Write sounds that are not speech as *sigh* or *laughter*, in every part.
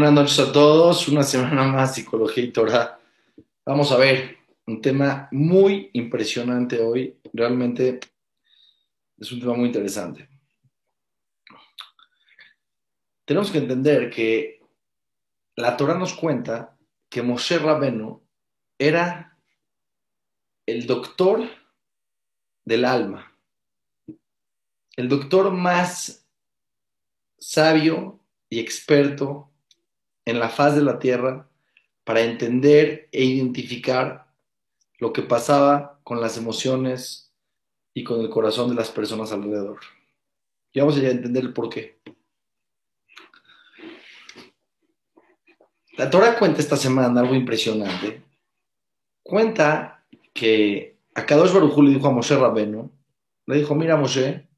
Buenas noches a todos, una semana más Psicología y Torah. Vamos a ver un tema muy impresionante hoy, realmente es un tema muy interesante. Tenemos que entender que la Torah nos cuenta que Moshe Rabenu era el doctor del alma, el doctor más sabio y experto en la faz de la tierra para entender e identificar lo que pasaba con las emociones y con el corazón de las personas alrededor. Y vamos a entender el por qué. La Torah cuenta esta semana algo impresionante. Cuenta que a Kadosh Baruj le dijo a Moshe Rabeno, le dijo, mira Moshe,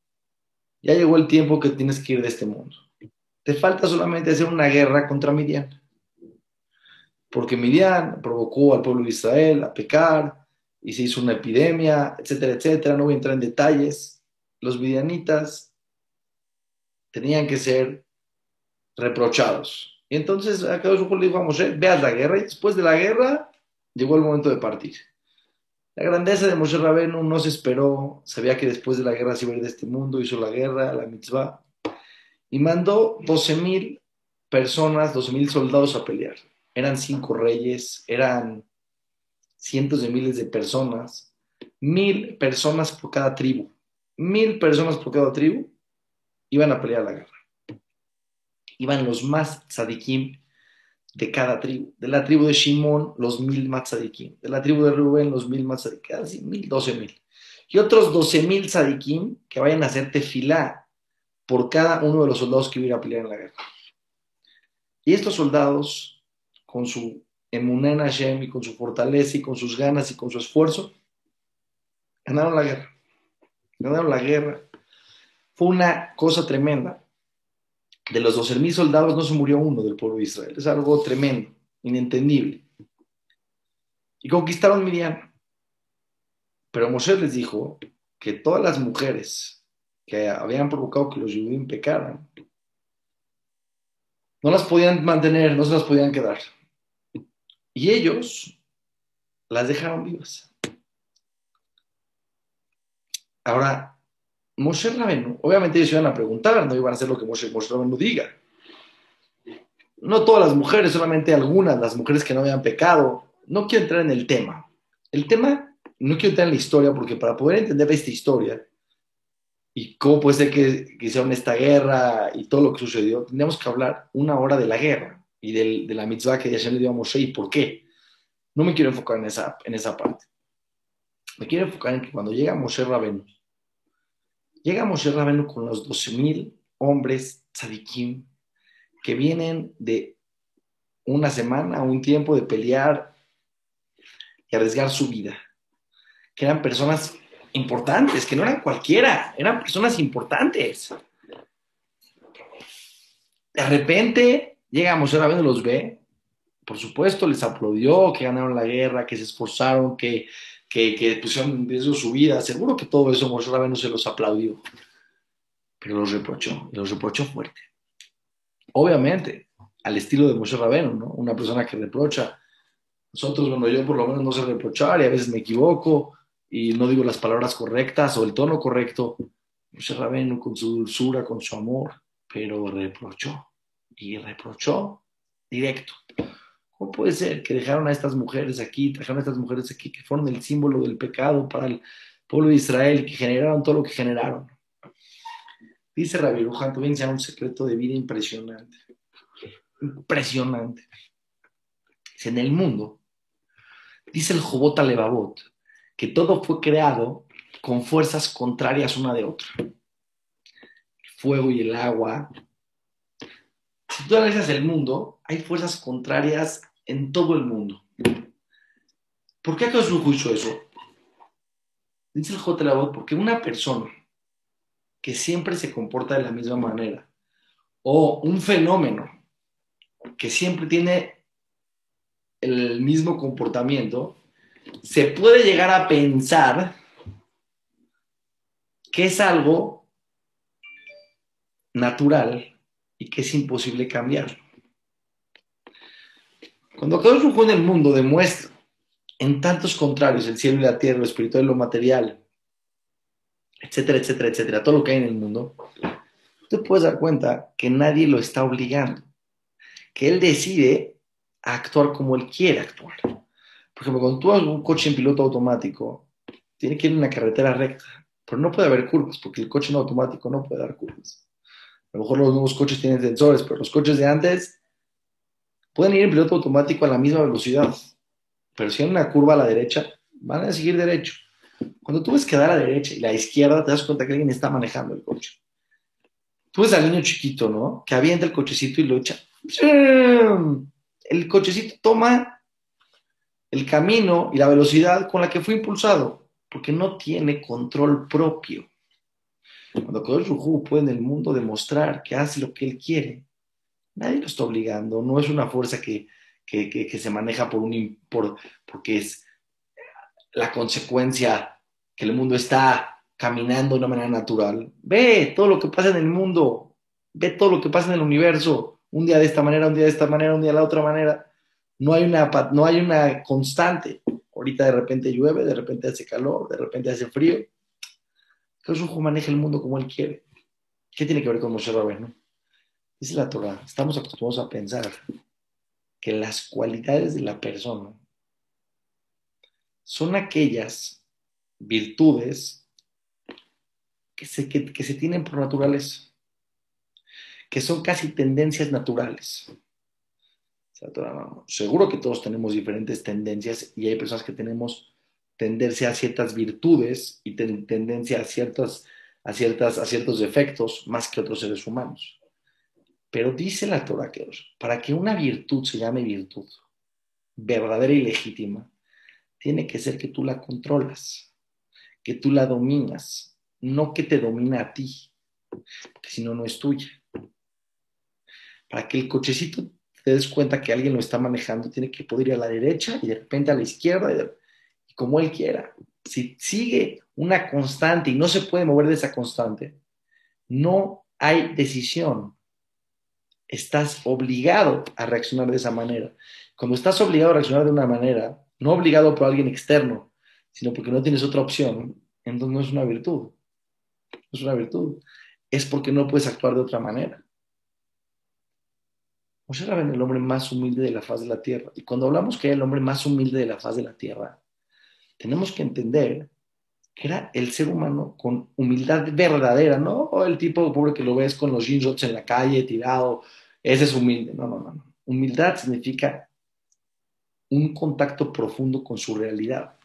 ya llegó el tiempo que tienes que ir de este mundo. Te falta solamente hacer una guerra contra Midian. Porque Midian provocó al pueblo de Israel a pecar y se hizo una epidemia, etcétera, etcétera. No voy a entrar en detalles. Los midianitas tenían que ser reprochados. Y entonces acá le dijo a Moshe, ve a la guerra y después de la guerra llegó el momento de partir. La grandeza de Moshe Rabenu no se esperó, sabía que después de la guerra se iba de este mundo, hizo la guerra, la mitzvah, y mandó 12.000 personas, 12.000 soldados a pelear. Eran cinco reyes, eran cientos de miles de personas, mil personas por cada tribu, mil personas por cada tribu iban a pelear la guerra. Iban los más tzadikim de cada tribu. De la tribu de Shimón, los mil más tzadikim. De la tribu de Rubén, los mil más tzadikim. Casi mil, doce mil. Y otros doce mil tzadikim que vayan a hacer tefilá por cada uno de los soldados que iba a pelear en la guerra. Y estos soldados, con su emuná Hashem y con su fortaleza y con sus ganas y con su esfuerzo, ganaron la guerra. Ganaron la guerra. Fue una cosa tremenda. De los 12.000 soldados no se murió uno del pueblo de Israel. Es algo tremendo, inentendible. Y conquistaron Miriam. Pero Moshe les dijo que todas las mujeres que habían provocado que los judíos pecaran, no las podían mantener, no se las podían quedar. Y ellos las dejaron vivas. Ahora, Moshe Rabenu, obviamente ellos iban a preguntar, no iban a hacer lo que Moshe, Moshe diga. No todas las mujeres, solamente algunas, las mujeres que no habían pecado. No quiero entrar en el tema. El tema, no quiero entrar en la historia, porque para poder entender esta historia, y cómo puede ser que, que hicieron esta guerra y todo lo que sucedió, tendríamos que hablar una hora de la guerra y de la mitzvah que Hashem le dio a Moshe y por qué. No me quiero enfocar en esa, en esa parte. Me quiero enfocar en que cuando llega Moshe Rabenu, llega Moshe Rabenu con los 12.000 hombres tzadikim que vienen de una semana, un tiempo de pelear y arriesgar su vida, que eran personas importantes, que no eran cualquiera, eran personas importantes. De repente llegamos, a vez los ve, por supuesto les aplaudió, que ganaron la guerra, que se esforzaron, que, que, pusieron en riesgo su vida, seguro que todo eso Moshe Rabenu se los aplaudió, pero los reprochó, los reprochó fuerte. Obviamente, al estilo de Moshe Rabenu, ¿no? Una persona que reprocha. Nosotros, bueno, yo por lo menos no sé reprochar y a veces me equivoco, y no digo las palabras correctas o el tono correcto, Moshe Rabenu con su dulzura, con su amor, pero reprochó y reprochó directo. ¿Cómo puede ser que dejaron a estas mujeres aquí, dejaron a estas mujeres aquí que fueron el símbolo del pecado para el pueblo de Israel que generaron todo lo que generaron? Dice Rabbi Rujan, te un secreto de vida impresionante. Impresionante. En el mundo, dice el Jobot Levavot, que todo fue creado con fuerzas contrarias una de otra. El fuego y el agua. Si tú analizas el mundo, hay fuerzas contrarias en todo el mundo. ¿Por qué acaso hizo eso? Dice el J. porque una persona que siempre se comporta de la misma manera, o un fenómeno que siempre tiene el mismo comportamiento, se puede llegar a pensar que es algo natural y que es imposible cambiar. Cuando Baruj Hu en el mundo demuestra en tantos contrarios, el cielo y la tierra, lo espiritual y lo material, etcétera, etcétera, etcétera, todo lo que hay en el mundo, tú puedes dar cuenta que nadie lo está obligando, que él decide actuar como él quiere actuar. Por ejemplo, cuando tú vas un coche en piloto automático, tiene que ir en una carretera recta, pero no puede haber curvas, porque el coche en automático no puede dar curvas. A lo mejor los nuevos coches tienen sensores, pero los coches de antes pueden ir en piloto automático a la misma velocidad, pero si en una curva a la derecha, van a seguir derecho. Cuando tú ves que da a la derecha y la izquierda, te das cuenta que alguien está manejando el coche. Tú ves al niño chiquito, ¿no? Que avienta el cochecito y lo echa. El cochecito toma el camino y la velocidad con la que fue impulsado, porque no tiene control propio. Cuando Kodosh Rujú puede en el mundo demostrar que hace lo que él quiere, nadie lo está obligando, no es una fuerza que, que, que, se maneja por un, por, porque es la consecuencia que el mundo está caminando de una manera natural. Ve todo lo que pasa en el mundo, ve todo lo que pasa en el universo, un día de esta manera, un día de esta manera, un día de la otra manera. No hay una, no hay una constante. Ahorita de repente llueve, de repente hace calor, de repente hace frío. Un maneja el mundo como él quiere. ¿Qué tiene que ver con Moshe Rabbeinu? Dice la Torah, estamos acostumbrados a pensar que las cualidades de la persona son aquellas virtudes que se, que, se tienen por naturaleza, que son casi tendencias naturales. Seguro que todos tenemos diferentes tendencias y hay personas que tenemos tendencia a ciertas virtudes y tendencia a, ciertas, a, ciertas, a ciertos defectos más que otros seres humanos. Pero dice la Torah que para que una virtud se llame virtud, verdadera y legítima, tiene que ser que tú la controlas, que tú la dominas, no que te domina a ti, porque si no, no es tuya. Para que el cochecito te des cuenta que alguien lo está manejando, tiene que poder ir a la derecha y de repente a la izquierda y, como él quiera. Si sigue una constante y no se puede mover de esa constante, no hay decisión. Estás obligado a reaccionar de esa manera. Cuando estás obligado a reaccionar de una manera, no obligado por alguien externo, sino porque no tienes otra opción, entonces no es una virtud. No es una virtud. Es porque no puedes actuar de otra manera. Moshe era el hombre más humilde de la faz de la tierra. Y cuando hablamos que era el hombre más humilde de la faz de la tierra, tenemos que entender que era el ser humano con humildad verdadera, no el tipo pobre que lo ves con los jeans en la calle tirado, ese es humilde. No, no, no. Humildad significa un contacto profundo con su realidad,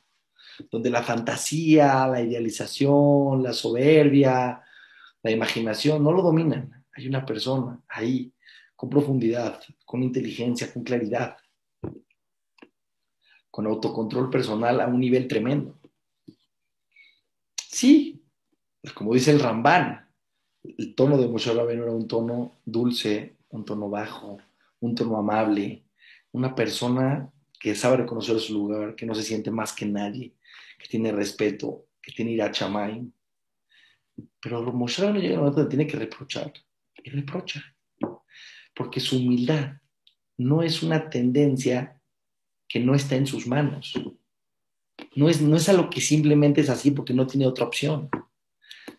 donde la fantasía, la idealización, la soberbia, la imaginación no lo dominan. Hay una persona ahí, con profundidad, con inteligencia, con claridad, con autocontrol personal a un nivel tremendo. Sí, como dice el Rambán, el tono de Moshe Rabbeinu era un tono dulce, un tono bajo, un tono amable, una persona que sabe reconocer su lugar, que no se siente más que nadie, que tiene respeto, que tiene ira chamay. Pero Moshe no llega un momento donde tiene que reprochar. Y reprocha. Porque su humildad no es una tendencia que no está en sus manos. No es, no es algo que simplemente es así porque no tiene otra opción.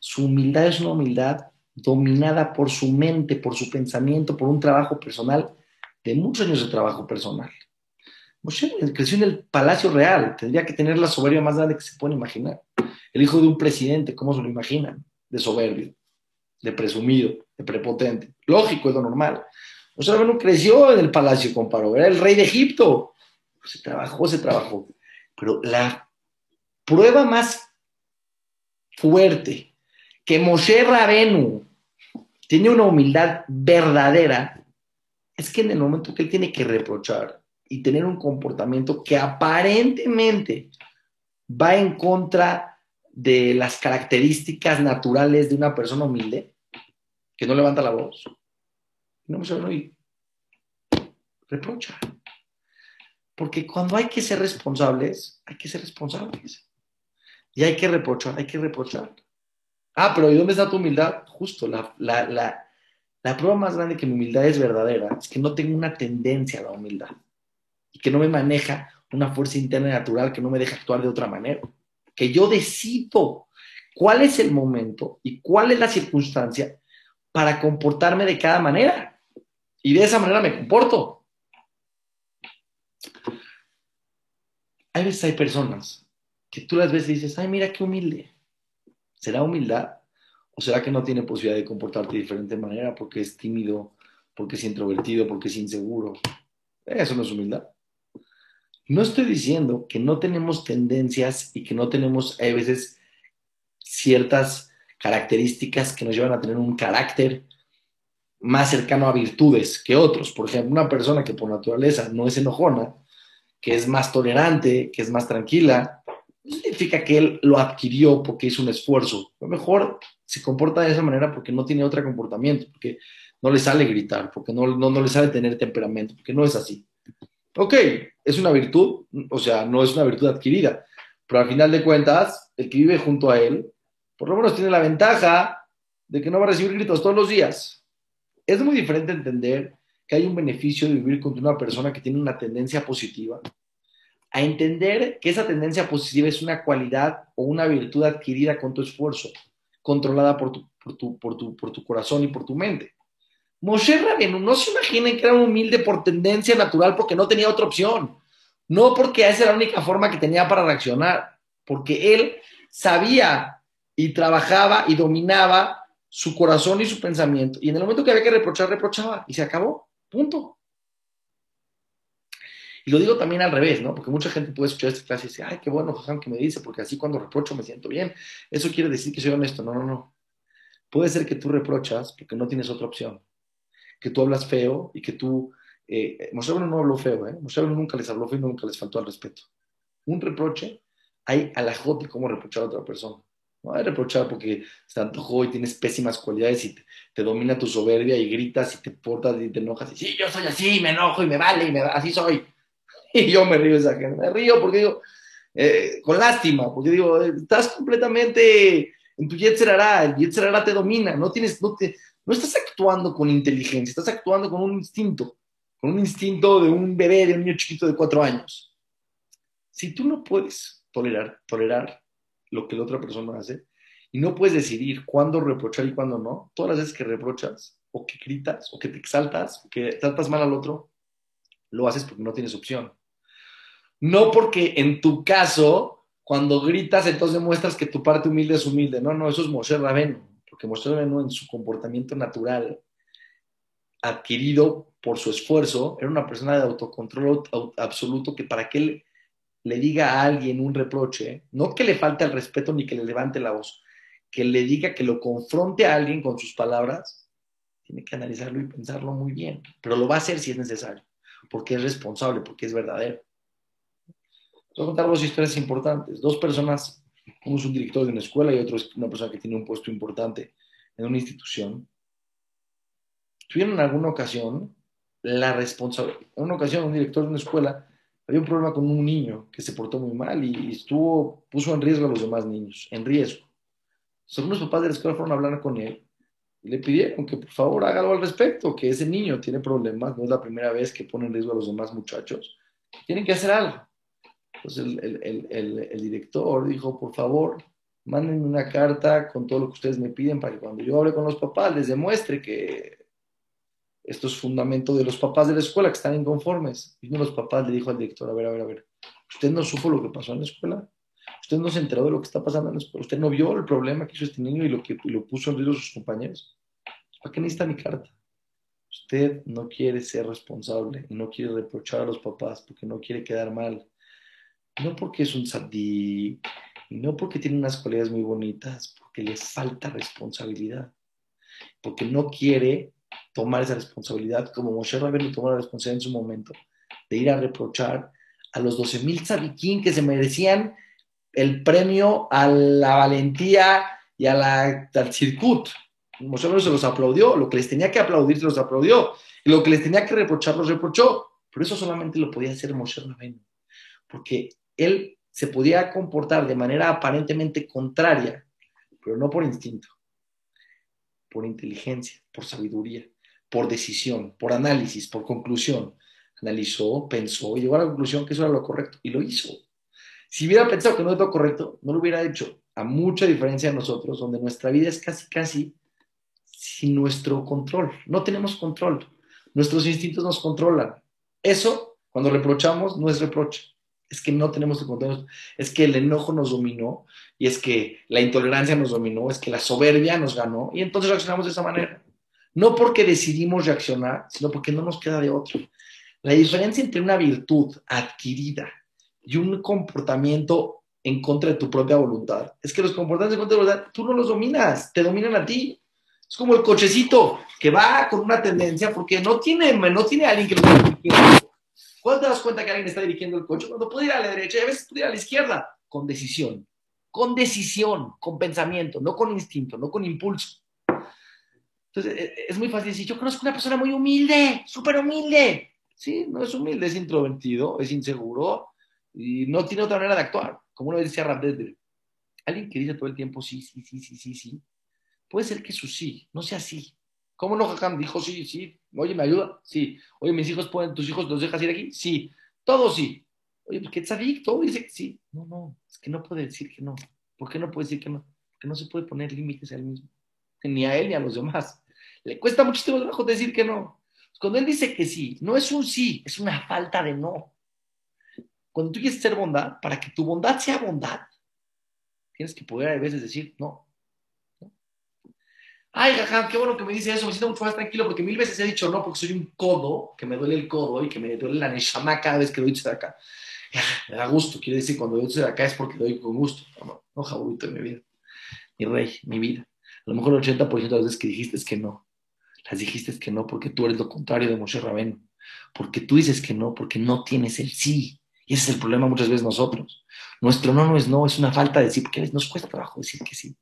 Su humildad es una humildad dominada por su mente, por su pensamiento, por un trabajo personal, de muchos años de trabajo personal. Moshe creció en el palacio real, tendría que tener la soberbia más grande que se puede imaginar. El hijo de un presidente, ¿cómo se lo imaginan? De soberbio, de presumido, de prepotente. Lógico, es lo normal. Moshe no creció en el palacio con Paro, era el rey de Egipto. Se trabajó, se trabajó. Pero la prueba más fuerte que Moshe Rabenu tiene una humildad verdadera es que en el momento que él tiene que reprochar, y tener un comportamiento que aparentemente va en contra de las características naturales de una persona humilde, que no levanta la voz, no me y reprocha. Porque cuando hay que ser responsables, hay que ser responsables. Y hay que reprochar, hay que reprochar. Ah, pero ¿y dónde está tu humildad? Justo, la, la, la, la prueba más grande que mi humildad es verdadera es que no tengo una tendencia a la humildad y que no me maneja una fuerza interna natural que no me deja actuar de otra manera. Que yo decido cuál es el momento y cuál es la circunstancia para comportarme de cada manera. Y de esa manera me comporto. Hay veces hay personas que tú las ves y dices, ay, mira qué humilde. ¿Será humildad? ¿O será que no tiene posibilidad de comportarte de diferente manera porque es tímido, porque es introvertido, porque es inseguro? Eso no es humildad. No estoy diciendo que no tenemos tendencias y que no tenemos a veces ciertas características que nos llevan a tener un carácter más cercano a virtudes que otros. Por ejemplo, una persona que por naturaleza no es enojona, que es más tolerante, que es más tranquila, significa que él lo adquirió porque hizo un esfuerzo. A lo mejor se comporta de esa manera porque no tiene otro comportamiento, porque no le sale gritar, porque no, no, no le sale tener temperamento, porque no es así. Ok, es una virtud, o sea, no es una virtud adquirida, pero al final de cuentas, el que vive junto a él, por lo menos tiene la ventaja de que no va a recibir gritos todos los días. Es muy diferente entender que hay un beneficio de vivir con una persona que tiene una tendencia positiva, a entender que esa tendencia positiva es una cualidad o una virtud adquirida con tu esfuerzo, controlada por tu, corazón y por tu mente. Moshe Rabenu, no se imaginen que era humilde por tendencia natural porque no tenía otra opción. No porque esa era la única forma que tenía para reaccionar, porque él sabía y trabajaba y dominaba su corazón y su pensamiento. Y en el momento que había que reprochar, reprochaba y se acabó. Punto. Y lo digo también al revés, ¿no? Porque mucha gente puede escuchar esta clase y decir, ay, qué bueno, Jajam, que me dice, porque así cuando reprocho me siento bien. Eso quiere decir que soy honesto. No, no, no. Puede ser que tú reprochas porque no tienes otra opción que tú hablas feo y que tú... Eh, Moshe no habló feo, ¿eh? Moshe nunca les habló feo y nunca les faltó al respeto. Un reproche, hay alajot de cómo reprochar a otra persona. No hay reprochar porque se antojó y tienes pésimas cualidades y te, domina tu soberbia y gritas y te portas y te enojas y sí, yo soy así, me enojo y me vale y me, así soy. *laughs* Y yo me río esa gente, me río porque digo, eh, con lástima, porque digo, estás completamente en tu yetzerara, el yetzerara te domina, no tienes, no te, no estás actuando con inteligencia, estás actuando con un instinto, con un instinto de un bebé, de un niño chiquito de cuatro años. Si tú no puedes tolerar, tolerar lo que la otra persona hace y no puedes decidir cuándo reprochar y cuándo no, todas las veces que reprochas o que gritas o que te exaltas o que tratas mal al otro, lo haces porque no tienes opción. No porque en tu caso, cuando gritas, entonces muestras que tu parte humilde es humilde. No, no, eso es Moshe Raveno porque mostró en su comportamiento natural, adquirido por su esfuerzo, era una persona de autocontrol absoluto que para que le diga a alguien un reproche, no que le falte el respeto ni que le levante la voz, que le diga que lo confronte a alguien con sus palabras, tiene que analizarlo y pensarlo muy bien, pero lo va a hacer si es necesario, porque es responsable, porque es verdadero. Voy a contar dos historias importantes. Dos personas uno es un director de una escuela y otro es una persona que tiene un puesto importante en una institución. Tuvieron en alguna ocasión la responsabilidad. En una ocasión, un director de una escuela había un problema con un niño que se portó muy mal y estuvo, puso en riesgo a los demás niños, en riesgo. Entonces, los papás de la escuela fueron a hablar con él y le pidieron que por favor haga algo al respecto, que ese niño tiene problemas, no es la primera vez que pone en riesgo a los demás muchachos, tienen que hacer algo. Entonces el, director dijo, por favor, mándenme una carta con todo lo que ustedes me piden para que cuando yo hable con los papás les demuestre que esto es fundamento de los papás de la escuela que están inconformes. Y uno de los papás le dijo al director, a ver, a ver, a ver, ¿usted no supo lo que pasó en la escuela? ¿Usted no se enteró de lo que está pasando en la escuela? ¿Usted no vio el problema que hizo este niño y lo que lo puso en riesgo sus compañeros? ¿Para qué necesita mi carta? Usted no quiere ser responsable y no quiere reprochar a los papás porque no quiere quedar mal no porque es un sadí, no porque tiene unas cualidades muy bonitas, porque le falta responsabilidad, porque no quiere tomar esa responsabilidad, como Moshe Rabbeinu tomó la responsabilidad en su momento, de ir a reprochar a los 12.000 tzadikim que se merecían el premio a la valentía y a la, al circuit. Moshe Rabbeinu se los aplaudió, lo que les tenía que aplaudir se los aplaudió, y lo que les tenía que reprochar los reprochó, pero eso solamente lo podía hacer Moshe Rabbeinu, porque él se podía comportar de manera aparentemente contraria, pero no por instinto, por inteligencia, por sabiduría, por decisión, por análisis, por conclusión. analizó, pensó y llegó a la conclusión que eso era lo correcto y lo hizo. Si hubiera pensado que no es lo correcto, no lo hubiera hecho. A mucha diferencia de nosotros, donde nuestra vida es casi, casi sin nuestro control. No tenemos control. Nuestros instintos nos controlan. Eso, cuando reprochamos, no es reproche. Es que no tenemos el control. Es que el enojo nos dominó y es que la intolerancia nos dominó, es que la soberbia nos ganó y entonces reaccionamos de esa manera. No porque decidimos reaccionar, sino porque no nos queda de otro. La diferencia entre una virtud adquirida y un comportamiento en contra de tu propia voluntad es que los comportamientos en contra de tu voluntad tú no los dominas, te dominan a ti. Es como el cochecito que va con una tendencia porque no tiene, no tiene alguien que lo esté ¿Cuándo te das cuenta que alguien está dirigiendo el coche? Cuando puede ir a la derecha y a veces puede ir a la izquierda. Con decisión. Con decisión, con pensamiento, no con instinto, no con impulso. Entonces, e, e, es muy fácil decir, yo conozco una persona muy humilde, súper humilde. Sí, no es humilde, es introvertido, es inseguro y no tiene otra manera de actuar. Como uno decía Rabdedre, alguien que dice todo el tiempo sí, sí, sí, sí, sí, sí, puede ser que su sí no sea sí. ¿Cómo no, Jajam? Dijo sí, sí. Oye, ¿me ayuda? Sí. Oye, ¿mis hijos pueden, tus hijos los dejas ir aquí? Sí. Todo sí. Oye, pues que tzadik, todo dice que sí. No, no, es que no puede decir que no. ¿Por qué no puede decir que no? Porque no se puede poner límites a él mismo. Ni a él ni a los demás. Le cuesta muchísimo trabajo decir que no. Cuando él dice que sí, no es un sí, es una falta de no. Cuando tú quieres ser bondad, para que tu bondad sea bondad, tienes que poder a veces decir no. Ay, jaja, qué bueno que me dice eso, me siento mucho más tranquilo porque mil veces he dicho no porque soy un codo, que me duele el codo y que me duele la neshama cada vez que doy de acá. Me da gusto, quiere decir cuando doy de acá es porque doy con gusto. No, no, no en mi vida. Mi rey, mi vida. A lo mejor el 80% de las veces que dijiste es que no. Las dijiste que no porque tú eres lo contrario de Moshe Rabén. Porque tú dices que no, porque no tienes el sí. Y ese es el problema muchas veces nosotros. Nuestro no no es no, es una falta de sí, porque nos cuesta trabajo decir que sí.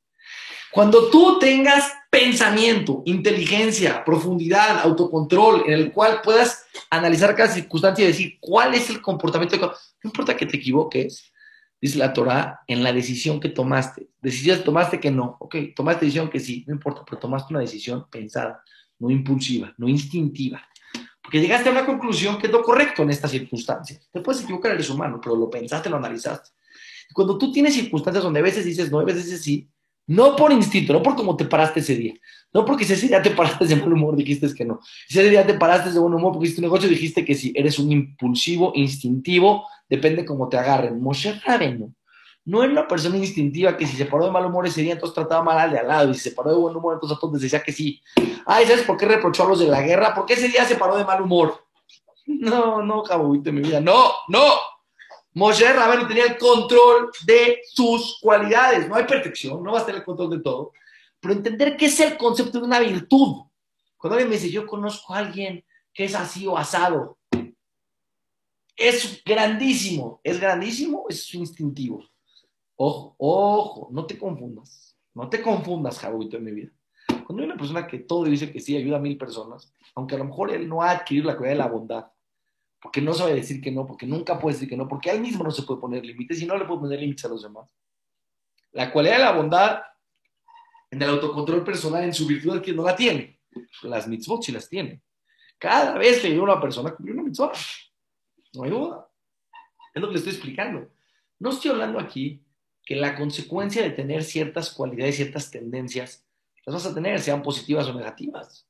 Cuando tú tengas pensamiento, inteligencia, profundidad, autocontrol, en el cual puedas analizar cada circunstancia y decir cuál es el comportamiento, no importa que te equivoques, dice la Torah, en la decisión que tomaste. Decisión tomaste que no, ok, tomaste decisión que sí, no importa, pero tomaste una decisión pensada, no impulsiva, no instintiva. Porque llegaste a una conclusión que es lo correcto en estas circunstancias. Te puedes equivocar, eres humano, pero lo pensaste, lo analizaste. Cuando tú tienes circunstancias donde a veces dices no, a veces dices sí, no por instinto, no por cómo te paraste ese día. No porque ese día te paraste de buen humor, dijiste que no. Ese día te paraste de buen humor porque hiciste un negocio, dijiste que sí. Eres un impulsivo, instintivo, depende cómo te agarren. Moshe Rabenu no era una persona instintiva que si se paró de mal humor ese día, entonces trataba mal al de al lado. Y si se paró de buen humor, entonces a todos decía que sí. Ay, ¿sabes por qué reprochó a los de la guerra? Porque ese día se paró de mal humor. No, no, caballito de mi vida. No, no. Moshe Rabenu tenía el control de sus cualidades. No hay perfección, no vas a tener el control de todo. Pero entender qué es el concepto de una virtud. Cuando alguien me dice, yo conozco a alguien que es así o asado, es grandísimo. ¿Es grandísimo? Es instintivo. Ojo, ojo, no te confundas. No te confundas, Jabuito, en mi vida. Cuando hay una persona que todo dice que sí, ayuda a mil personas, aunque a lo mejor él no ha adquirido la cualidad de la bondad, porque no sabe decir que no, porque nunca puede decir que no, porque él mismo no se puede poner límites y no le puede poner límites a los demás. La cualidad de la bondad en el autocontrol personal, en su virtud, es que no la tiene. Las mitzvot sí las tiene. Cada vez que ayuda a una persona, cumple una mitzvah. No hay duda. Es lo que le estoy explicando. No estoy hablando aquí que la consecuencia de tener ciertas cualidades, ciertas tendencias, las vas a tener, sean positivas o negativas.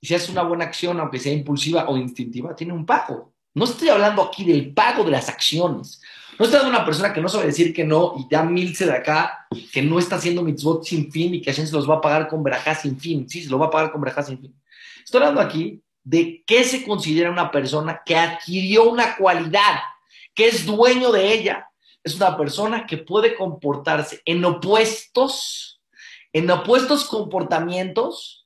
Y si haces una buena acción, aunque sea impulsiva o instintiva, tiene un pago. No estoy hablando aquí del pago de las acciones. No estoy hablando de una persona que no sabe decir que no y da milce de acá, que no está haciendo mitzvot sin fin y que a se los va a pagar con verajá sin fin. Sí, se lo va a pagar con verajá sin fin. Estoy hablando aquí de qué se considera una persona que adquirió una cualidad, que es dueño de ella. Es una persona que puede comportarse en opuestos, en opuestos comportamientos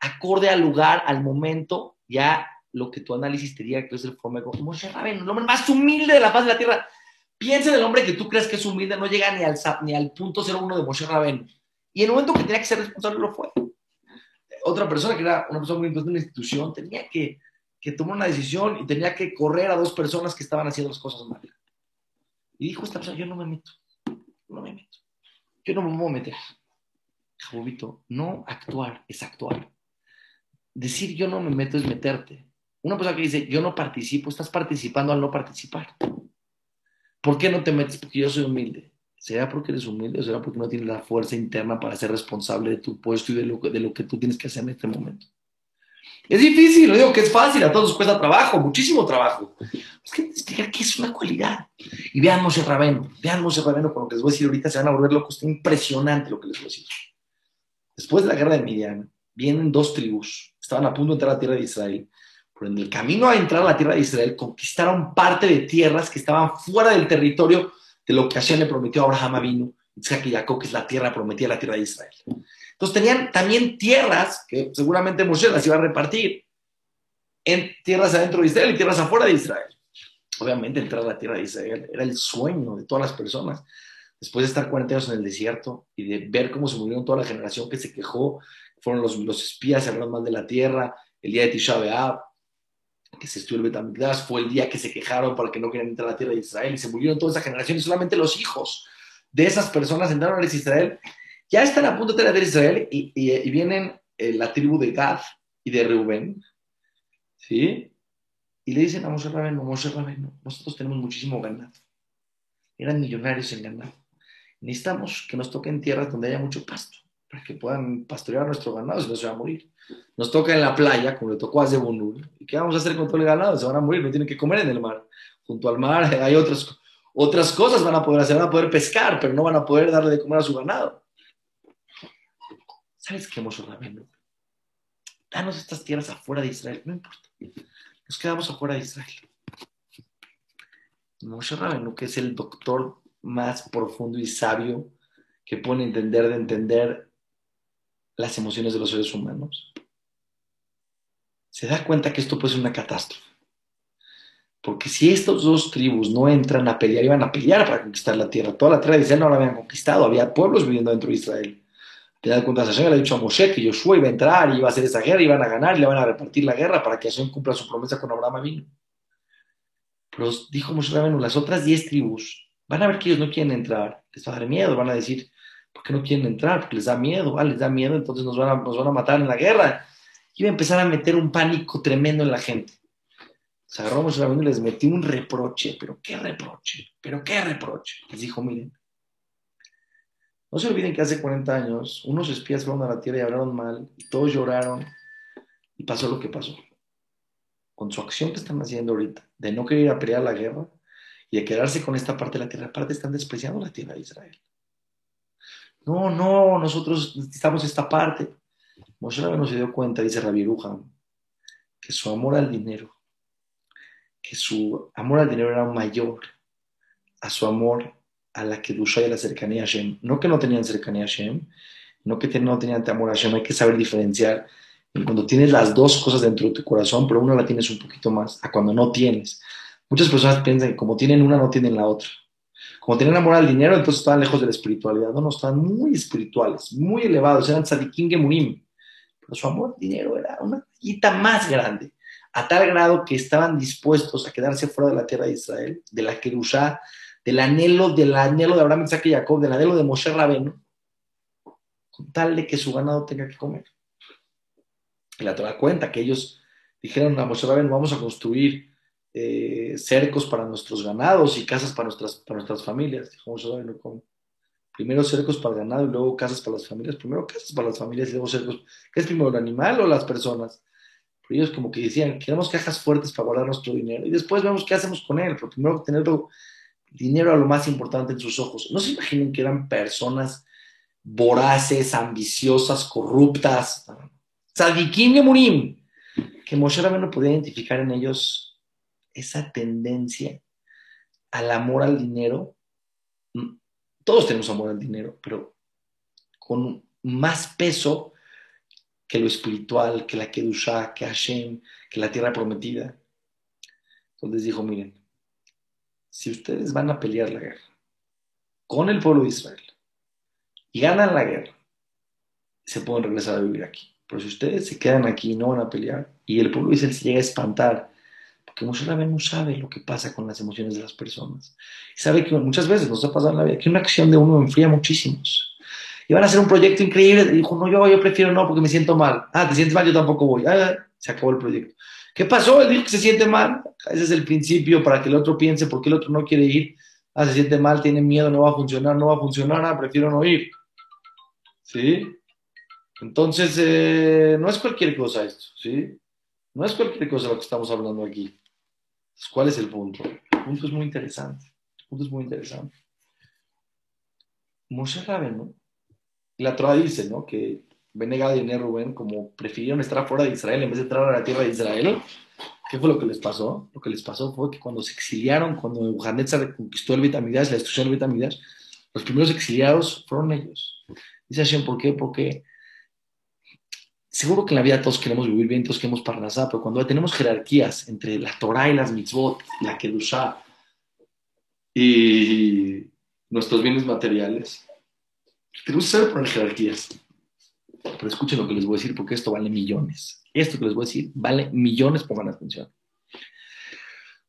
acorde al lugar, al momento, ya lo que tu análisis te diga que es el forma como Moshe Rabén, el hombre más humilde de la faz de la tierra. Piensa en el hombre que tú crees que es humilde, no llega ni al, ni al punto 01 de Moshe Rabén. Y en el momento que tenía que ser responsable, lo fue. Otra persona que era una persona muy importante de una institución tenía que, que tomar una decisión y tenía que correr a dos personas que estaban haciendo las cosas mal. Y dijo esta persona, yo no me meto, no me meto, yo no me voy a meter. Jabobito, no actuar es actuar decir yo no me meto es meterte. Una persona que dice, yo no participo, estás participando al no participar. ¿Por qué no te metes? Porque yo soy humilde. ¿Será porque eres humilde o será porque no tienes la fuerza interna para ser responsable de tu puesto y de lo, de lo que tú tienes que hacer en este momento? Es difícil, no digo que es fácil, a todos cuesta trabajo, muchísimo trabajo. Es que explicar que es una cualidad. Y vean Moshe Rabeno, vean Moshe Rabeno con lo que les voy a decir ahorita, se van a volver locos, está impresionante lo que les voy a decir. Después de la guerra de Midian, vienen dos tribus, estaban a punto de entrar a la tierra de Israel, pero en el camino a entrar a la tierra de Israel conquistaron parte de tierras que estaban fuera del territorio de lo que Hashem le prometió a Abraham Avinu, Isaac y Jacob, que es la tierra prometida, la tierra de Israel. Entonces tenían también tierras que seguramente Moshe las iba a repartir en tierras adentro de Israel y tierras afuera de Israel. Obviamente entrar a la tierra de Israel era el sueño de todas las personas. Después de estar 40 años en el desierto y de ver cómo se murieron toda la generación que se quejó, fueron los, los espías, hablaron mal de la tierra, el día de Tisha B'Av, que se estuvo el fue el día que se quejaron para que no querían entrar a la tierra de Israel y se murieron toda esa generación y solamente los hijos de esas personas entraron a Israel. Ya están a punto de entrar a Israel y, vienen eh, la tribu de Gad y de Reuben, ¿sí? Y le dicen a Moshe Rabeno, Moshe Rabeno, nosotros tenemos muchísimo ganado. Eran millonarios en ganado. Necesitamos que nos toquen tierras donde haya mucho pasto, que puedan pastorear nuestro ganado, si no se va a morir nos toca en la playa, como le tocó a Zebunul, ¿y qué vamos a hacer con todo el ganado? Se van a morir, no tienen que comer en el mar. Junto al mar *laughs* hay otras, otras cosas van a poder hacer, van a poder pescar, pero no van a poder darle de comer a su ganado. ¿Sabes qué, Moshe Rabenu? Danos estas tierras afuera de Israel, no importa. Nos quedamos afuera de Israel. Moshe Rabenu, que es el doctor más profundo y sabio que puede entender de entender las emociones de los seres humanos, se da cuenta que esto puede ser una catástrofe. Porque si estos dos tribus no entran a pelear, iban a pelear para conquistar la tierra. Toda la tierra de Israel no la habían conquistado, había pueblos viviendo dentro de Israel. Te das cuenta, Hashem le ha dicho a Moshe que Josué iba a entrar y iba a hacer esa guerra, iban a ganar y le van a repartir la guerra para que Hashem cumpla su promesa con Abraham vino. Pero dijo Moshe Rabenu, las otras diez tribus van a ver que ellos no quieren entrar, les va a dar miedo, van a decir, ¿por qué no quieren entrar? Porque les da miedo, les da miedo, entonces nos van a, nos van a matar en la guerra iba a empezar a meter un pánico tremendo en la gente. Se agarró Moshe y les metió un reproche, pero qué reproche, pero qué reproche. Les dijo, miren, no se olviden que hace 40 años unos espías fueron a la tierra y hablaron mal, y todos lloraron, y pasó lo que pasó. Con su acción que están haciendo ahorita, de no querer ir a pelear la guerra y de quedarse con esta parte de la tierra, aparte están despreciando la tierra de Israel. No, no, nosotros necesitamos esta parte. Moshe no se dio cuenta, dice Rabbi que su amor al dinero, que su amor al dinero era mayor a su amor a la que y a la cercanía a Hashem. No que no tenían cercanía a Hashem, no que no tenían amor a Hashem, hay que saber diferenciar cuando tienes las dos cosas dentro de tu corazón, pero una la tienes un poquito más, a cuando no tienes. Muchas personas piensan que como tienen una, no tienen la otra. Como tienen amor al dinero, entonces estaban lejos de la espiritualidad. No, no, estaban muy espirituales, muy elevados, eran tzadikim gemurim su amor al dinero era una quita más grande, a tal grado que estaban dispuestos a quedarse fuera de la tierra de Israel, de la Kerushá, del anhelo, del anhelo de Abraham, Isaac y Jacob, del anhelo de Moshe Rabeno, con tal de que su ganado tenga que comer. Y la Torah cuenta que ellos dijeron a Moshe Rabeno, vamos a construir eh, cercos para nuestros ganados y casas para nuestras, para nuestras familias. Dijo. Primero cercos para el ganado y luego casas para las familias. Primero casas para las familias y luego cercos. ¿Qué es primero, el animal o las personas? Pero ellos como que decían, queremos cajas fuertes para guardar nuestro dinero y después vemos qué hacemos con él, pero primero tener dinero a lo más importante en sus ojos. No se imaginen que eran personas voraces, ambiciosas, corruptas. Sadikim y Murim. Que Moshe no podía identificar en ellos esa tendencia al amor al dinero todos tenemos amor al dinero, pero con más peso que lo espiritual, que la Kedusha, que Hashem, que la tierra prometida. Entonces dijo, miren, si ustedes van a pelear la guerra con el pueblo de Israel y ganan la guerra, se pueden regresar a vivir aquí. Pero si ustedes se quedan aquí y no van a pelear, y el pueblo de Israel se llega a espantar que Moshe no sabe lo que pasa con las emociones de las personas. Sabe que muchas veces nos ha pasado en la vida que una acción de uno enfría muchísimos. Y van a hacer un proyecto increíble. Dijo, no, yo, yo prefiero no porque me siento mal. Ah, te sientes mal, yo tampoco voy. Ah, se acabó el proyecto. ¿Qué pasó? Él dijo que se siente mal. Ese es el principio para que el otro piense por qué el otro no quiere ir. Ah, se siente mal, tiene miedo, no va a funcionar, no va a funcionar, ah, prefiero no ir. ¿Sí? Entonces, eh, no es cualquier cosa esto, ¿sí? No es cualquier cosa lo que estamos hablando aquí. ¿Cuál es el punto? El punto es muy interesante. El punto es muy interesante. Moshe Rabenu, la Torah dice, ¿no? Que Benegad y Rubén, como prefirieron estar fuera de Israel en vez de entrar a la tierra de Israel, ¿qué fue lo que les pasó? Lo que les pasó fue que cuando se exiliaron, cuando Nebuchadnezzar conquistó el Betamidash, la destrucción del Betamidash, los primeros exiliados fueron ellos. Dice Hashem, ¿por qué? Porque seguro que en la vida todos queremos vivir bien, todos queremos parnasá, pero cuando tenemos jerarquías entre la Torah y las mitzvot, la Kedushá y nuestros bienes materiales, tenemos que saber poner jerarquías. Pero escuchen lo que les voy a decir porque esto vale millones. Esto que les voy a decir vale millones, pongan atención.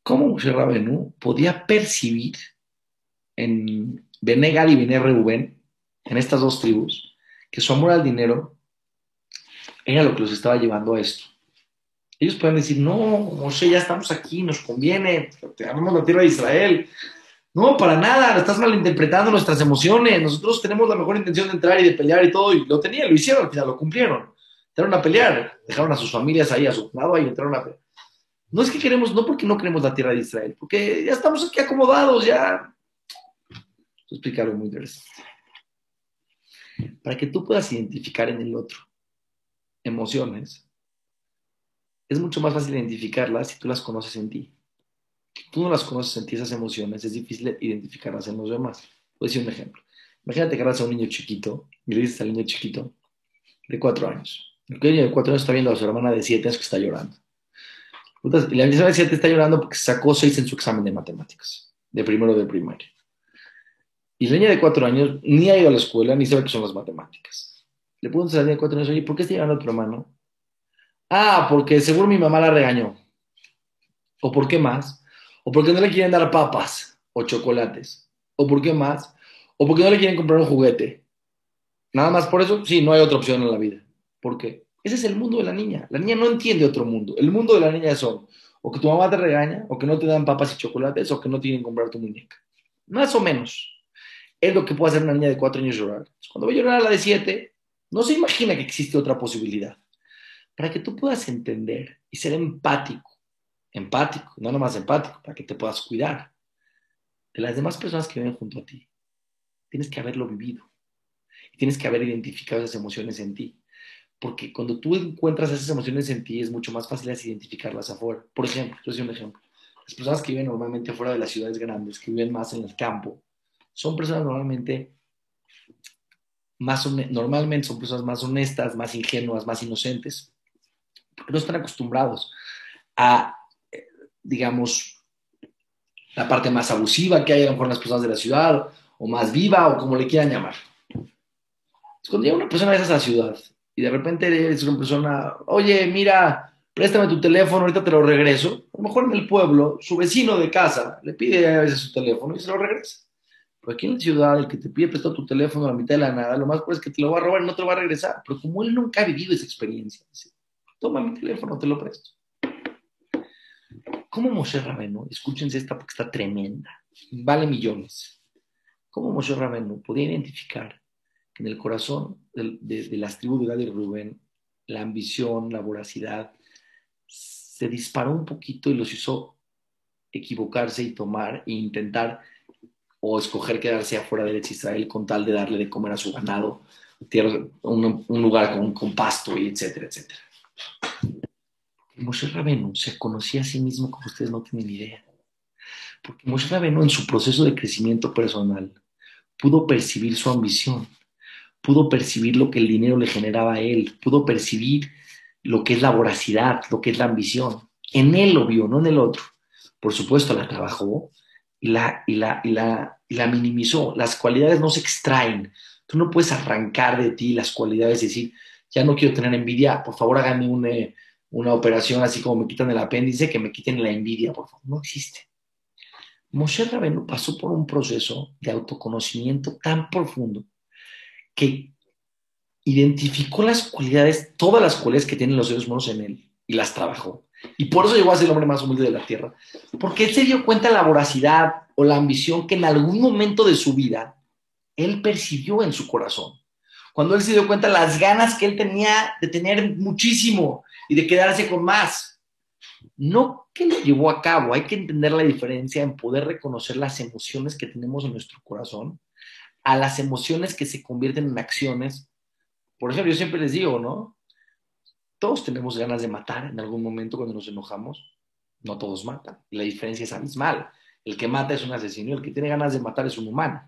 ¿Cómo Moshe Rabenu podía percibir en Benegal y Bene Reuben, en estas dos tribus, que su amor al dinero era lo que los estaba llevando a esto? Ellos pueden decir, no, Moshe, ya estamos aquí, nos conviene, te amamos la tierra de Israel, no, para nada, estás malinterpretando nuestras emociones. Nosotros tenemos la mejor intención de entrar y de pelear y todo, y lo tenían, lo hicieron al final, lo cumplieron. Entraron a pelear, dejaron a sus familias ahí a su lado y entraron a pelear. No es que queremos, no porque no queremos la tierra de Israel, porque ya estamos aquí acomodados, ya. Explicarlo muy interesante. Para que tú puedas identificar en el otro emociones, es mucho más fácil identificarlas si tú las conoces en ti tú no las conoces en ti esas emociones, es difícil identificarlas en los demás. Voy a decir un ejemplo. Imagínate que agarras a un niño chiquito y le dices al niño chiquito de cuatro años. El niño de cuatro años está viendo a su hermana de siete años que está llorando. Y la niña de siete está llorando porque sacó seis en su examen de matemáticas, de primero de primaria. Y la niña de cuatro años ni ha ido a la escuela ni sabe qué son las matemáticas. Le preguntas a la de cuatro años, oye, ¿por qué está llorando a tu hermano? Ah, porque seguro mi mamá la regañó. ¿O por qué más? ¿O porque no le quieren dar papas o chocolates? ¿O por qué más? ¿O porque no le quieren comprar un juguete? Nada más por eso, sí, no hay otra opción en la vida. ¿Por qué? Ese es el mundo de la niña. La niña no entiende otro mundo. El mundo de la niña son o que tu mamá te regaña, o que no te dan papas y chocolates, o que no tienen que comprar tu muñeca. Más o menos. Es lo que puede hacer una niña de cuatro años llorar. Cuando a llorar a la de siete, no se imagina que existe otra posibilidad. Para que tú puedas entender y ser empático empático, no nomás empático, para que te puedas cuidar de las demás personas que viven junto a ti. Tienes que haberlo vivido y tienes que haber identificado esas emociones en ti. Porque cuando tú encuentras esas emociones en ti, es mucho más fácil identificarlas afuera. Por ejemplo, yo soy un ejemplo. Las personas que viven normalmente fuera de las ciudades grandes, que viven más en el campo, son personas normalmente más normalmente son personas más honestas, más ingenuas, más inocentes, porque no están acostumbrados a digamos, la parte más abusiva que hay a lo mejor en las personas de la ciudad, o más viva, o como le quieran llamar. Cuando llega una persona de esa ciudad y de repente es una persona, oye, mira, préstame tu teléfono, ahorita te lo regreso. A lo mejor en el pueblo, su vecino de casa le pide a veces su teléfono y se lo regresa. Pero aquí en la ciudad, el que te pide prestar tu teléfono a la mitad de la nada, lo más probable es que te lo va a robar y no te lo va a regresar. Pero como él nunca ha vivido esa experiencia, dice, toma mi teléfono, te lo presto. ¿Cómo Moshe Rabenu, escúchense esta porque está tremenda, vale millones, cómo Moshe Rabenu podía identificar que en el corazón de, las tribus de Gad y Rubén la ambición, la voracidad, se disparó un poquito y los hizo equivocarse y tomar e intentar o escoger quedarse afuera de Israel con tal de darle de comer a su ganado, un, lugar con, con pasto y etcétera, etcétera. Moshe Rabenu se conocía a sí mismo como ustedes no tienen idea. Porque Moshe Rabenu en su proceso de crecimiento personal pudo percibir su ambición, pudo percibir lo que el dinero le generaba a él, pudo percibir lo que es la voracidad, lo que es la ambición. En él lo vio, no en el otro. Por supuesto, la trabajó y la, y la, y la, y la minimizó. Las cualidades no se extraen. Tú no puedes arrancar de ti las cualidades y decir, ya no quiero tener envidia, por favor háganme un... Eh, una operación así como me quitan el apéndice, que me quiten la envidia, por favor. No existe. Moshe Rabenu pasó por un proceso de autoconocimiento tan profundo que identificó las cualidades, todas las cualidades que tienen los seres humanos en él y las trabajó. Y por eso llegó a ser el hombre más humilde de la tierra. Porque él se dio cuenta de la voracidad o la ambición que en algún momento de su vida él percibió en su corazón. Cuando él se dio cuenta de las ganas que él tenía de tener muchísimo y de quedarse con más. No que lo llevó a cabo, hay que entender la diferencia en poder reconocer las emociones que tenemos en nuestro corazón a las emociones que se convierten en acciones. Por ejemplo, yo siempre les digo, ¿no? Todos tenemos ganas de matar en algún momento cuando nos enojamos. No todos matan. La diferencia es abismal. El que mata es un asesino el que tiene ganas de matar es un humano.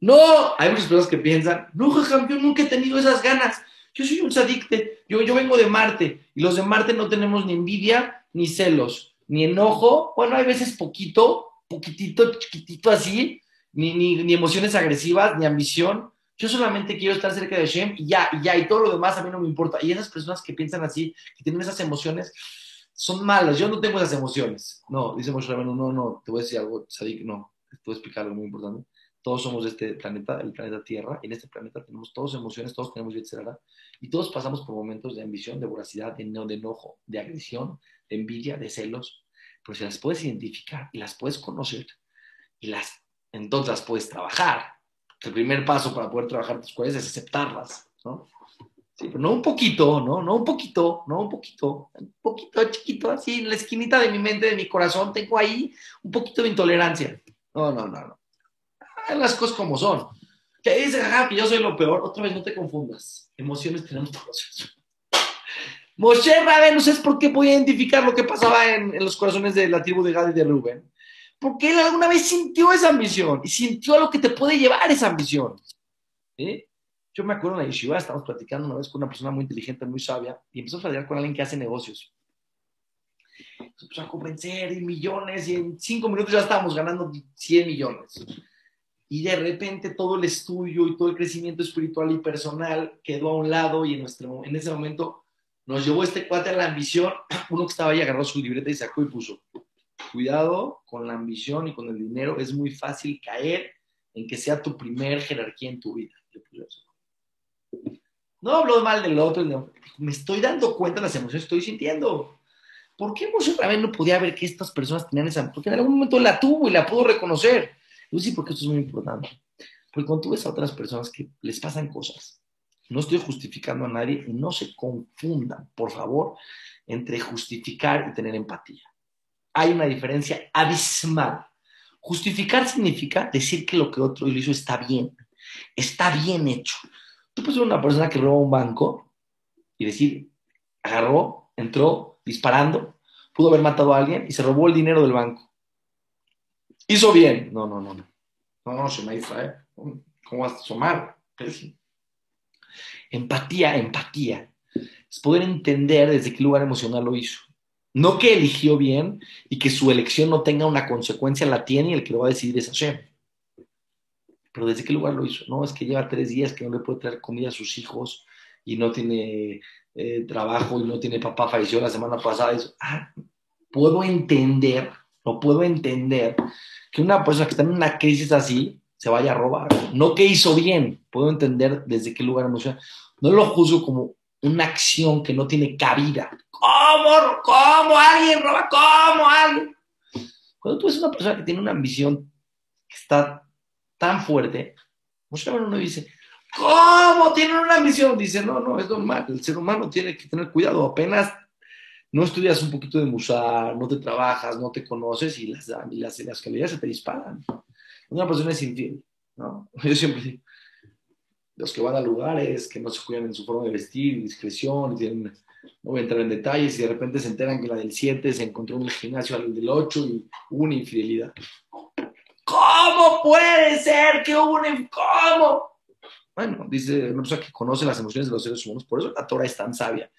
No, hay muchas personas que piensan, no, jajam, yo nunca he tenido esas ganas. Yo soy un sadicte, yo, yo vengo de Marte y los de Marte no tenemos ni envidia, ni celos, ni enojo. Bueno, hay veces poquito, poquitito, chiquitito así, ni, ni emociones agresivas, ni ambición. Yo solamente quiero estar cerca de Shem y ya, y ya, y todo lo demás a mí no me importa. Y esas personas que piensan así, que tienen esas emociones, son malas. Yo no tengo esas emociones. No, dice Moshe Rabbeinu, no, no, te voy a decir algo, Sadik, no, te voy a explicar algo muy importante. Todos somos de este planeta, el planeta Tierra. En este planeta tenemos todos emociones, todos tenemos Yetzirah, y todos pasamos por momentos de ambición, de voracidad, de, de enojo, de agresión, de envidia, de celos. Pero si las puedes identificar y las puedes conocer, y las, entonces las puedes trabajar, el primer paso para poder trabajar tus cualidades es aceptarlas, ¿no? Sí, pero no un poquito, ¿no? No un poquito, no un poquito, un poquito chiquito, así en la esquinita de mi mente, de mi corazón, tengo ahí un poquito de intolerancia. No, no, no, no. Las cosas como son. Que dice, ajá, que yo soy lo peor. Otra vez no te confundas. Emociones tenemos todos. Moshe no sé por qué podía identificar lo que pasaba en, en los corazones de la tribu de Gad y de Rubén porque él alguna vez sintió esa ambición y sintió a lo que te puede llevar esa ambición. ¿Sí? Yo me acuerdo en la yeshiva, estábamos platicando una vez con una persona muy inteligente, muy sabia, y empezó a platicar con alguien que hace negocios. Se empezó a convencer y millones, y en cinco minutos ya estábamos ganando 100 millones. Y de repente todo el estudio y todo el crecimiento espiritual y personal quedó a un lado, y en, nuestro, en ese momento nos llevó este cuate a la ambición. *clears throat* Uno que estaba ahí agarró su libreta y sacó y puso cuidado con la ambición y con el dinero, es muy fácil caer en que sea tu primer jerarquía en tu vida. No hablo mal del otro, me estoy dando cuenta de las emociones que estoy sintiendo. ¿Por qué Moshe Rabén no podía ver que estas personas tenían esa? Porque en algún momento la tuvo y la pudo reconocer. Yo sí, porque esto es muy importante. Porque cuando tú ves a otras personas que les pasan cosas, no estoy justificando a nadie y no se confundan, por favor, entre justificar y tener empatía hay una diferencia abismal. Justificar significa decir que lo que otro hizo está bien, está bien hecho. Tú puedes ser una persona que roba un banco y decir, agarró, entró disparando, pudo haber matado a alguien y se robó el dinero del banco. Hizo bien. No, no, no. No, no, no se me ¿eh? ¿Cómo vas a asomar? Empatía, empatía. Es poder entender desde qué lugar emocional lo hizo. No que eligió bien y que su elección no tenga una consecuencia, la tiene y el que lo va a decidir es Hashem. Pero ¿desde qué lugar lo hizo? No, es que lleva tres días que no le puede traer comida a sus hijos y no tiene eh, trabajo y no tiene papá, falleció la semana pasada. ah, puedo entender, no puedo entender que una persona que está en una crisis así se vaya a robar. No que hizo bien, puedo entender desde qué lugar emocional. No lo juzgo como una acción que no tiene cabida. ¿Cómo? ¿Cómo alguien roba? ¿Cómo alguien? Cuando tú ves una persona que tiene una ambición que está tan fuerte, veces uno dice, ¿cómo tiene una ambición? Dice, no, no, es normal. El ser humano tiene que tener cuidado. Apenas no estudias un poquito de musar, no te trabajas, no te conoces y las, y las, las calidades se te disparan. Una persona es infiel, ¿no? *laughs* Yo siempre digo, los que van a lugares que no se cuidan en su forma de vestir, discreción, tienen, no voy a entrar en detalles, y de repente se enteran que la del 7 se encontró en el gimnasio al del 8 y hubo una infidelidad. ¿Cómo puede ser que hubo una ¿Cómo? Bueno, dice una persona que conoce las emociones de los seres humanos, por eso la Torah es tan sabia.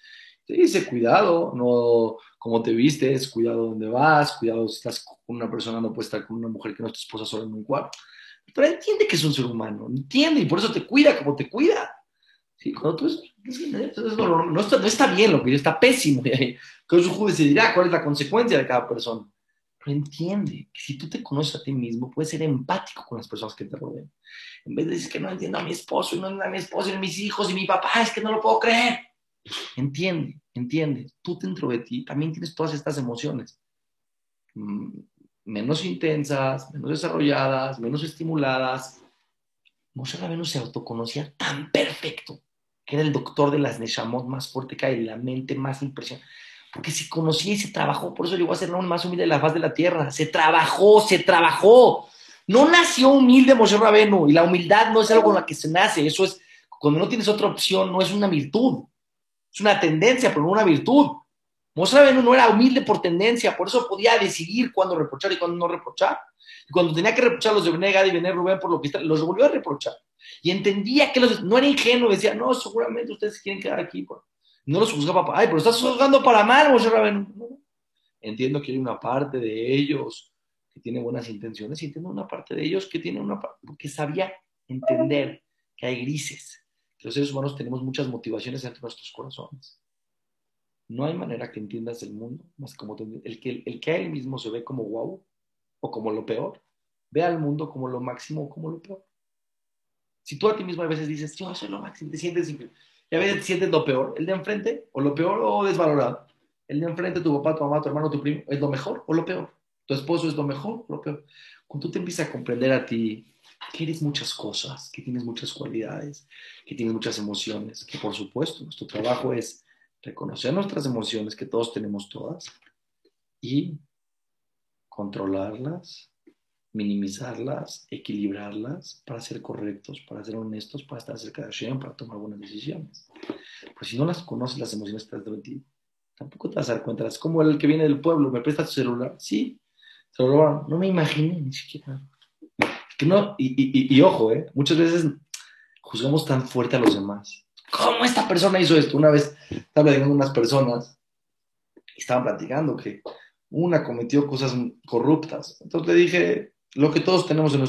dice, cuidado, no cómo te vistes, cuidado dónde vas, cuidado si estás con una persona, no puedes estar con una mujer que no es tu esposa solo en un cuarto pero entiende que es un ser humano, entiende, y por eso te cuida como te cuida. ¿Sí? Cuando tú no, no, está, no, está, bien lo que está pésimo. *laughs* Con su juez decidirá cuál es la consecuencia de cada persona. Pero entiende que si tú te conoces a ti mismo, puedes ser empático con las personas que te rodean. En vez de decir que no entiendo a mi esposo, y no entiendo a mi esposo, y a mis hijos, y mi papá, es que no lo puedo creer. entiende, entiende, tú dentro de ti también tienes todas estas emociones. Menos intensas, menos desarrolladas, menos estimuladas. Moshe Rabenu se autoconocía tan perfecto que era el doctor de las Neshamot más fuerte que hay, la mente más impresionante. Porque se conocía y se trabajó, por eso llegó a ser el más humilde de la faz de la tierra. Se trabajó, se trabajó. No nació humilde Moshe Rabenu y la humildad no es algo con la que se nace, eso es, cuando no tienes otra opción, no es una virtud, es una tendencia, pero no una virtud. Moshe no era humilde por tendencia, por eso podía decidir cuándo reprochar y cuándo no reprochar. Y cuando tenía que reprochar los de Benegad y Bené Rubén por lo que los volvió a reprochar. Y entendía que los, no era ingenuo, decía, no, seguramente ustedes quieren quedar aquí. Pues". No los juzgaba, ay, pero estás juzgando para mal, Moshe Rabenu. Entiendo que hay una parte de ellos que tiene buenas intenciones y entiendo una parte de ellos que tiene una parte, porque sabía entender que hay grises, que los seres humanos tenemos muchas motivaciones entre nuestros corazones. No hay manera que entiendas el mundo más como el que, el que a él mismo se ve como guau o como lo peor, ve al mundo como lo máximo o como lo peor. Si tú a ti mismo a veces dices, yo soy lo máximo, te sientes y a veces te sientes lo peor, el de enfrente, o lo peor o desvalorado. El de enfrente, tu papá, tu mamá, tu hermano, tu primo, ¿es lo mejor o lo peor? ¿Tu esposo es lo mejor o lo peor? Cuando tú te empiezas a comprender a ti que eres muchas cosas, que tienes muchas cualidades, que tienes muchas emociones, que por supuesto nuestro trabajo es reconocer nuestras emociones, que todos tenemos todas, y controlarlas, minimizarlas, equilibrarlas para ser correctos, para ser honestos, para estar cerca de Hashem, para tomar buenas decisiones. Pues si no las conoces, las emociones que estás de ti, tampoco te vas a dar cuenta. Es como el que viene del pueblo, ¿me presta tu celular? Sí, se. No me imaginé ni siquiera. Que no, y, y, y, ojo, ¿eh? muchas veces juzgamos tan fuerte a los demás. ¿Cómo esta persona hizo esto? Una vez estaba platicando unas personas y estaban platicando que una cometió cosas corruptas. Entonces le dije, lo que todos tenemos en nuestro